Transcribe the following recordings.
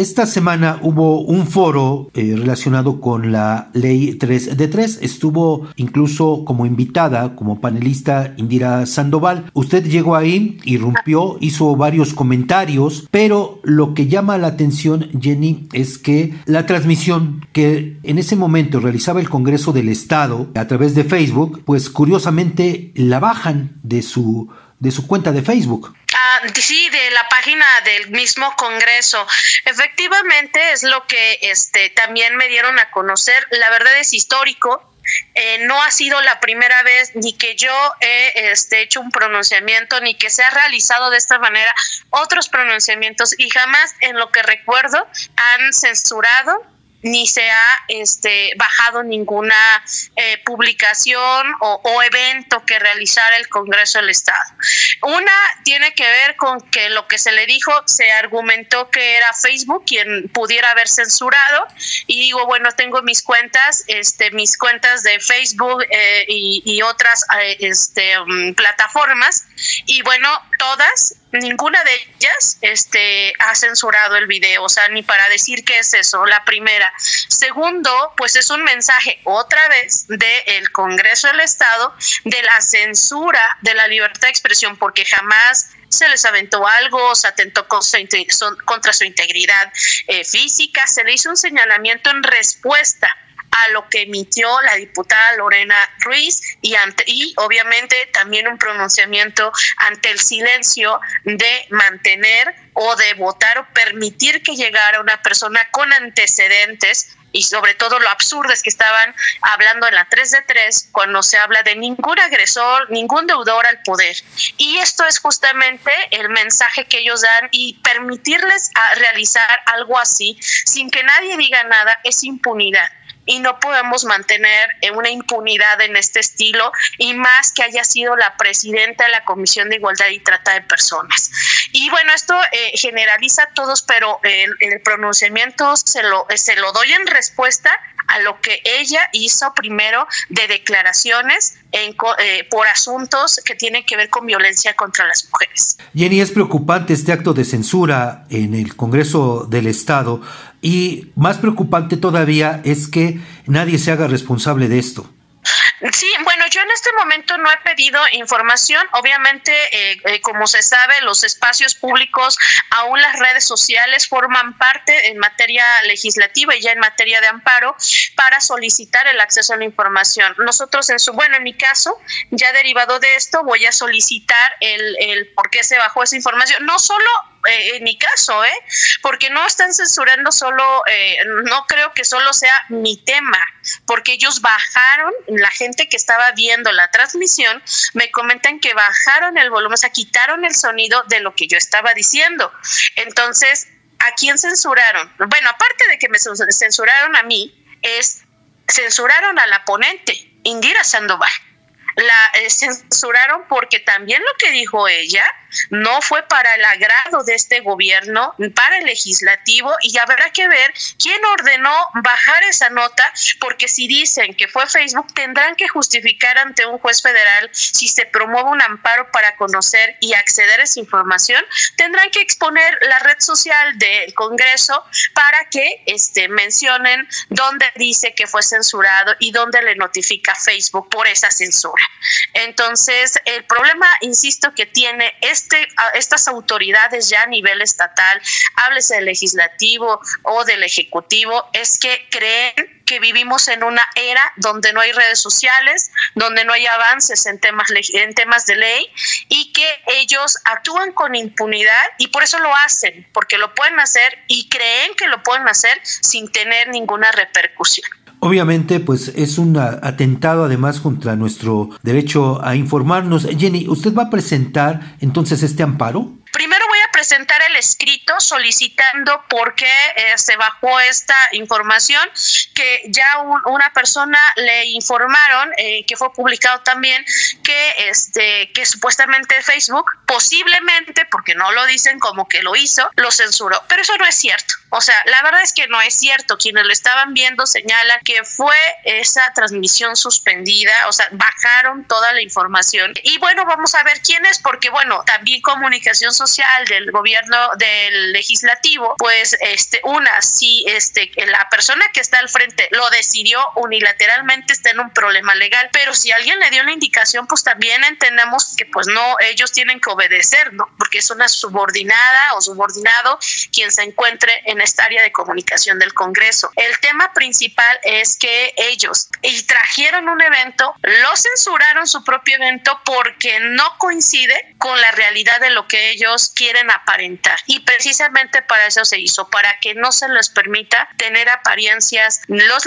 esta semana hubo un foro eh, relacionado con la ley 3 de 3. Estuvo incluso como invitada, como panelista Indira Sandoval. Usted llegó ahí, irrumpió, hizo varios comentarios, pero lo que llama la atención, Jenny, es que la transmisión que en ese momento realizaba el Congreso del Estado a través de Facebook, pues curiosamente la bajan de su de su cuenta de Facebook. Ah, sí, de la página del mismo Congreso. Efectivamente es lo que este también me dieron a conocer. La verdad es histórico. Eh, no ha sido la primera vez ni que yo he este, hecho un pronunciamiento ni que se ha realizado de esta manera otros pronunciamientos y jamás en lo que recuerdo han censurado ni se ha este, bajado ninguna eh, publicación o, evento que realizara el Congreso del Estado. Una tiene que ver con que lo que se le dijo, se argumentó que era Facebook quien pudiera haber censurado y digo, bueno, tengo mis cuentas, este, mis cuentas de Facebook eh, y, otras eh, este, um, plataformas y bueno, todas ninguna de ellas este, ha censurado el video, o sea, ni para decir qué es eso, la primera. Segundo, pues es un mensaje otra vez del Congreso del Estado de la censura de la libertad de expresión, porque jamás se les aventó algo, se atentó contra su integridad eh, física, se le hizo un señalamiento en respuesta a lo que emitió la diputada Lorena Ruiz y, ante, y obviamente también un pronunciamiento ante el silencio de mantener o de votar o permitir que llegara una persona con antecedentes y sobre todo lo absurdo es que estaban hablando en la 3 de 3 cuando se habla de ningún agresor, ningún deudor al poder. Y esto es justamente el mensaje que ellos dan y permitirles a realizar algo así sin que nadie diga nada es impunidad y no podemos mantener eh, una impunidad en este estilo y más que haya sido la presidenta de la Comisión de Igualdad y Trata de Personas. Y bueno, esto eh, generaliza a todos, pero el, pronunciamiento se lo, se lo doy en respuesta a lo que ella hizo primero de declaraciones en, eh, por asuntos que tienen que ver con violencia contra las mujeres. Jenny, es preocupante este acto de censura en el Congreso del Estado y más preocupante todavía es que nadie se haga responsable de esto. Sí, bueno, yo en este momento no he pedido información. Obviamente, eh, eh, como se sabe, los espacios públicos, aún las redes sociales, forman parte en materia legislativa y ya en materia de amparo para solicitar el acceso a la información. Nosotros, en su, bueno, en mi caso, ya derivado de esto, voy a solicitar el, el por qué se bajó esa información. No solo eh, en mi caso, ¿eh? Porque no están censurando solo, eh, no creo que solo sea mi tema, porque ellos bajaron, la gente que estaba viendo la transmisión, me comentan que bajaron el volumen, o sea, quitaron el sonido de lo que yo estaba diciendo. Entonces, ¿a quién censuraron? Bueno, aparte de que me censuraron a mí, es censuraron a la ponente, Indira Sandoval la eh, censuraron porque también lo que dijo ella no fue para el agrado de este gobierno, para el legislativo, y habrá que ver quién ordenó bajar esa nota, porque si dicen que fue Facebook, tendrán que justificar ante un juez federal si se promueve un amparo para conocer y acceder a esa información, tendrán que exponer la red social del Congreso para que este, mencionen dónde dice que fue censurado y dónde le notifica Facebook por esa censura. Entonces, el problema, insisto, que tiene este, estas autoridades ya a nivel estatal, háblese del legislativo o del ejecutivo, es que creen que vivimos en una era donde no hay redes sociales, donde no hay avances en temas, en temas de ley y que ellos actúan con impunidad y por eso lo hacen, porque lo pueden hacer y creen que lo pueden hacer sin tener ninguna repercusión. Obviamente, pues es un atentado además contra nuestro derecho a informarnos. Jenny, ¿usted va a presentar entonces este amparo? Primero voy a presentar el escrito solicitando por qué eh, se bajó esta información, que ya un, una persona le informaron, eh, que fue publicado también, que, este, que supuestamente Facebook, posiblemente, porque no lo dicen como que lo hizo, lo censuró. Pero eso no es cierto O sea, la verdad es que no es cierto. Quienes lo estaban viendo señalan que fue esa transmisión suspendida, o sea, bajaron toda la información. Y bueno, vamos a ver quién es, porque bueno, también comunicación social del gobierno del legislativo, pues este, una, si este, la persona que está al frente lo decidió unilateralmente, está en un problema legal, pero si alguien le dio la indicación, pues también entendemos que pues no, ellos tienen que obedecer, ¿no? Porque es una subordinada o subordinado quien se encuentre en esta área de comunicación del Congreso. El tema principal es que ellos y trajeron un evento, lo censuraron su propio evento porque no coincide con la realidad de lo que ellos quieren aparentar. Y precisamente para eso se hizo, para que no se les permita tener apariencias los,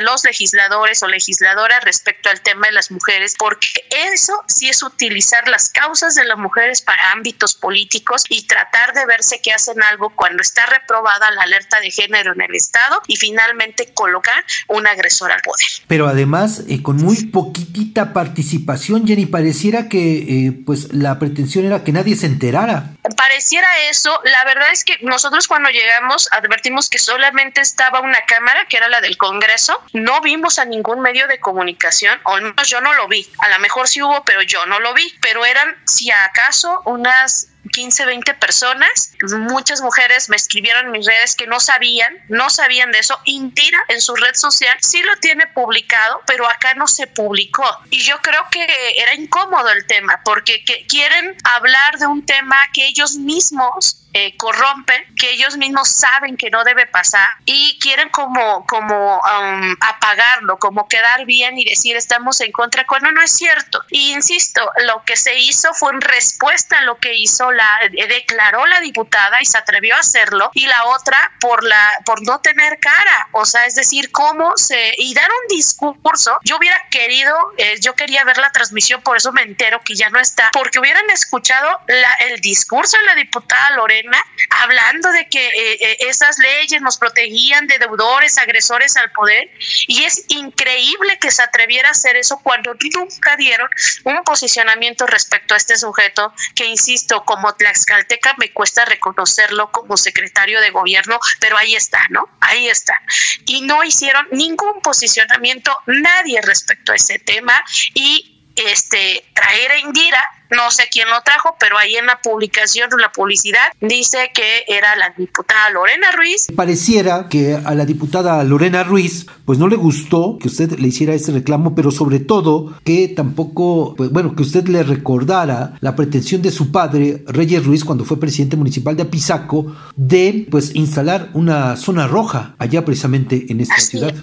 los legisladores o legisladoras respecto al tema de las mujeres, porque eso sí es utilizar las causas de las mujeres para ámbitos políticos y tratar de verse que hacen algo cuando está reprobada la alerta de género en el Estado y finalmente colocar un agresor al poder. Pero además, eh, con muy poquitita participación, Jenny, pareciera que eh, pues la pretensión era que nadie se enterara. Pareciera eso, la verdad es que nosotros cuando llegamos advertimos que solamente estaba una cámara, que era la del Congreso, no vimos a ningún medio de comunicación, o al menos yo no lo vi, a lo mejor sí hubo, pero yo no lo vi, pero eran si acaso unas 15, 20 personas. Muchas mujeres me escribieron en mis redes que no sabían, no sabían de eso. Indira en su red social sí lo tiene publicado, pero acá no se publicó. Y yo creo que era incómodo el tema porque quieren hablar de un tema que ellos mismos eh, corrompen, que ellos mismos saben que no debe pasar y quieren como, como um, apagarlo, como quedar bien y decir estamos en contra cuando no es cierto. Y insisto, lo que se hizo fue en respuesta a lo que hizo la, eh, declaró la diputada y se atrevió a hacerlo y la otra por la, por no tener cara, o sea, es decir, cómo se, y dar un discurso, yo hubiera querido, eh, yo quería ver la transmisión, por eso me entero que ya no está, porque hubieran escuchado la, el discurso de la diputada Lorena hablando de que eh, eh, esas leyes nos protegían de deudores, agresores al poder, y es increíble que se atreviera a hacer eso cuando nunca dieron un posicionamiento respecto a este sujeto, que insisto, como Tlaxcalteca me cuesta reconocerlo como secretario de gobierno, pero ahí está, ¿no? Ahí está. Y no hicieron ningún posicionamiento nadie respecto a ese tema y este traer a Indira no sé quién lo trajo, pero ahí en la publicación, en la publicidad, dice que era la diputada Lorena Ruiz. Pareciera que a la diputada Lorena Ruiz, pues no le gustó que usted le hiciera este reclamo, pero sobre todo que tampoco, pues bueno, que usted le recordara la pretensión de su padre, Reyes Ruiz, cuando fue presidente municipal de Apizaco, de pues instalar una zona roja allá precisamente en esta ciudad.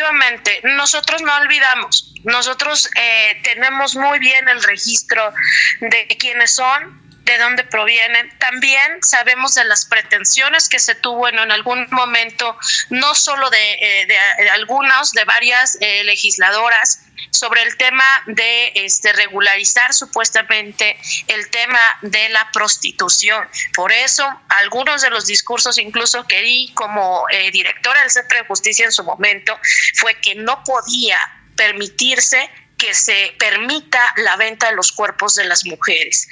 Efectivamente, nosotros no olvidamos, nosotros eh, tenemos muy bien el registro de quiénes son, de dónde provienen. También sabemos de las pretensiones que se tuvo en, algún momento, no solo de, eh, de, algunas, de varias eh, legisladoras, sobre el tema de este, regularizar supuestamente el tema de la prostitución. Por eso, algunos de los discursos incluso que di como eh, directora del Centro de Justicia en su momento fue que no podía permitirse que se permita la venta de los cuerpos de las mujeres.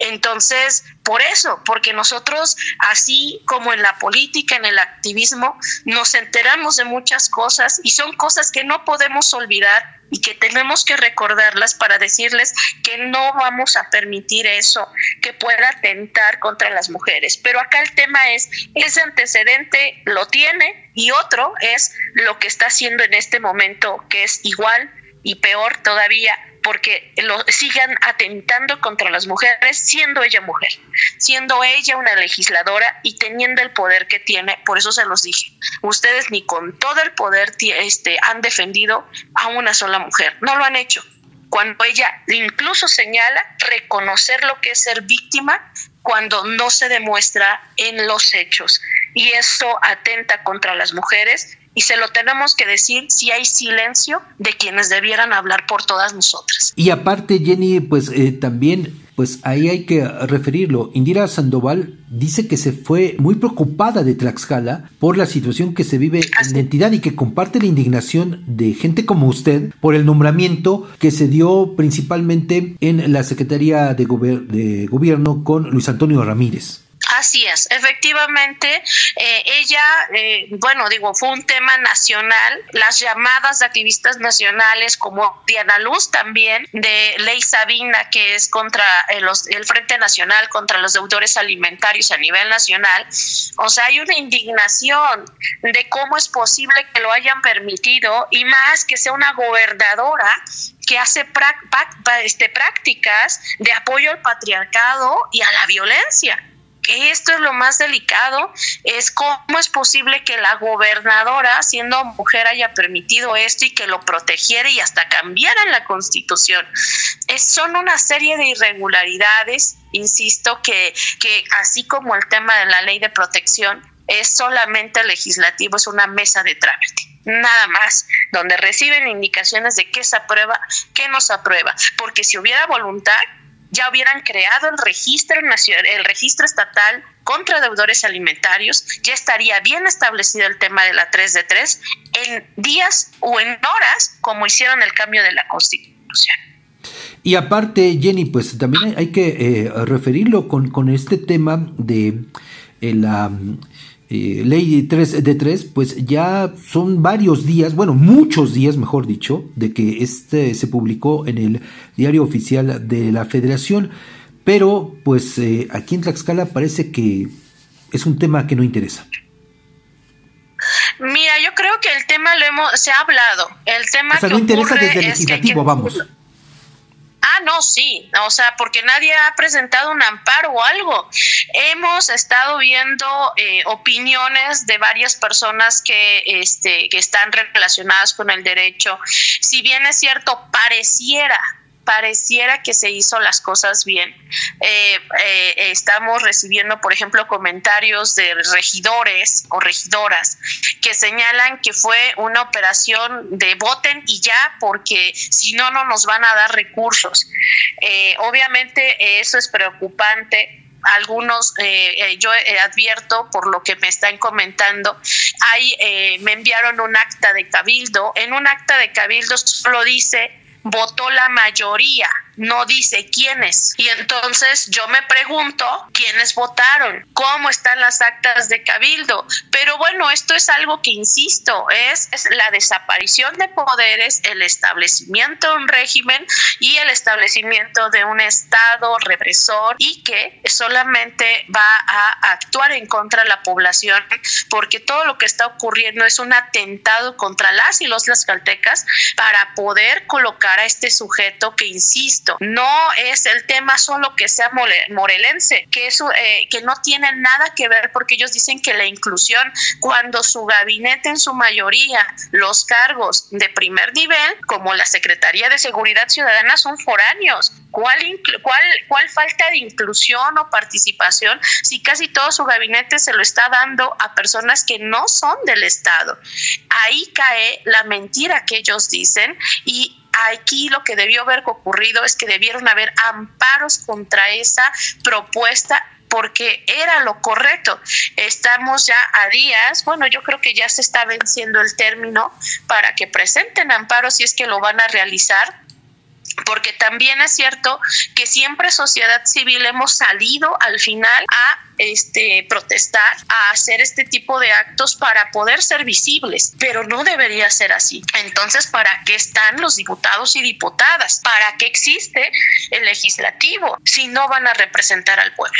Entonces, por eso, porque nosotros, así como en la política, en el activismo, nos enteramos de muchas cosas y son cosas que no podemos olvidar y que tenemos que recordarlas para decirles que no vamos a permitir eso que pueda atentar contra las mujeres. Pero acá el tema es, ese antecedente lo tiene y otro es lo que está haciendo en este momento, que es igual y peor todavía porque lo sigan atentando contra las mujeres siendo ella mujer, siendo ella una legisladora y teniendo el poder que tiene, por eso se los dije, ustedes ni con todo el poder este, han defendido a una sola mujer, no lo han hecho. Cuando ella incluso señala reconocer lo que es ser víctima cuando no se demuestra en los hechos. Y eso atenta contra las mujeres y se lo tenemos que decir si hay silencio de quienes debieran hablar por todas nosotras. Y aparte, Jenny, pues eh, también, pues ahí hay que referirlo. Indira Sandoval dice que se fue muy preocupada de Tlaxcala por la situación que se vive en la entidad y que comparte la indignación de gente como usted por el nombramiento que se dio principalmente en la Secretaría de, de Gobierno con Luis Antonio Ramírez. Así es, efectivamente, eh, ella, eh, bueno, digo, fue un tema nacional, las llamadas de activistas nacionales como Diana Luz también, de Ley Sabina, que es contra eh, el Frente Nacional contra los deudores alimentarios a nivel nacional, o sea, hay una indignación de cómo es posible que lo hayan permitido y más que sea una gobernadora que hace este, prácticas de apoyo al patriarcado y a la violencia esto es lo más delicado, es cómo es posible que la gobernadora, siendo mujer, haya permitido esto y que lo protegiera y hasta cambiara la constitución. Es, son una serie de irregularidades, insisto, que, que así como el tema de la ley de protección, es solamente legislativo, es una mesa de trámite nada más, donde reciben indicaciones de qué se aprueba, qué no se aprueba, porque si hubiera voluntad, ya hubieran creado el registro el registro estatal contra deudores alimentarios, ya estaría bien establecido el tema de la 3 de 3 en días o en horas, como hicieron el cambio de la Constitución. Y aparte, Jenny, pues también hay que eh, referirlo con, con, este tema de eh, la eh, ley 3 de 3, pues ya son varios días, bueno, muchos días, mejor dicho, de que este se publicó en el diario oficial de la federación, pero pues eh, aquí en Tlaxcala parece que es un tema que no interesa. Mira, yo creo que el tema lo hemos, se ha hablado. El tema o sea, que no interesa desde el legislativo, vamos. Ah, no, sí, o sea, porque nadie ha presentado un amparo o algo. Hemos estado viendo eh, opiniones de varias personas que, este, que están relacionadas con el derecho. Si bien es cierto, pareciera pareciera que se hizo las cosas bien. Eh, eh, estamos recibiendo, por ejemplo, comentarios de regidores o regidoras que señalan que fue una operación de voten y ya, porque si no, no nos van a dar recursos. Eh, obviamente eso es preocupante algunos, yo advierto por lo que me están comentando, hay, me enviaron un acta de cabildo, en un acta de cabildo solo dice votó la mayoría no dice quiénes. Y entonces yo me pregunto quiénes votaron, cómo están las actas de cabildo. Pero bueno, esto es algo que, insisto, es, la desaparición de poderes, el establecimiento de un régimen y el establecimiento de un Estado represor y que solamente va a actuar en contra de la población porque todo lo que está ocurriendo es un atentado contra las y los caltecas para poder colocar a este sujeto que, no es el tema solo que sea morelense, que, eso, eh, que no tiene nada que ver porque ellos dicen que la inclusión, cuando su gabinete en su mayoría, los cargos de primer nivel, como la Secretaría de Seguridad Ciudadana, son foráneos. ¿Cuál, cuál, ¿Cuál falta de inclusión o participación si casi todo su gabinete se lo está dando a personas que no son del Estado? Ahí cae la mentira que ellos dicen y aquí lo que debió haber ocurrido es que debieron haber amparos contra esa propuesta porque era lo correcto. Estamos ya a días, bueno, yo creo que ya se está venciendo el término para que presenten amparos si es que lo van a realizar porque también es cierto que siempre sociedad civil hemos salido al final a este protestar, a hacer este tipo de actos para poder ser visibles, pero no debería ser así. Entonces, ¿para qué están los diputados y diputadas? ¿Para qué existe el legislativo si no van a representar al pueblo?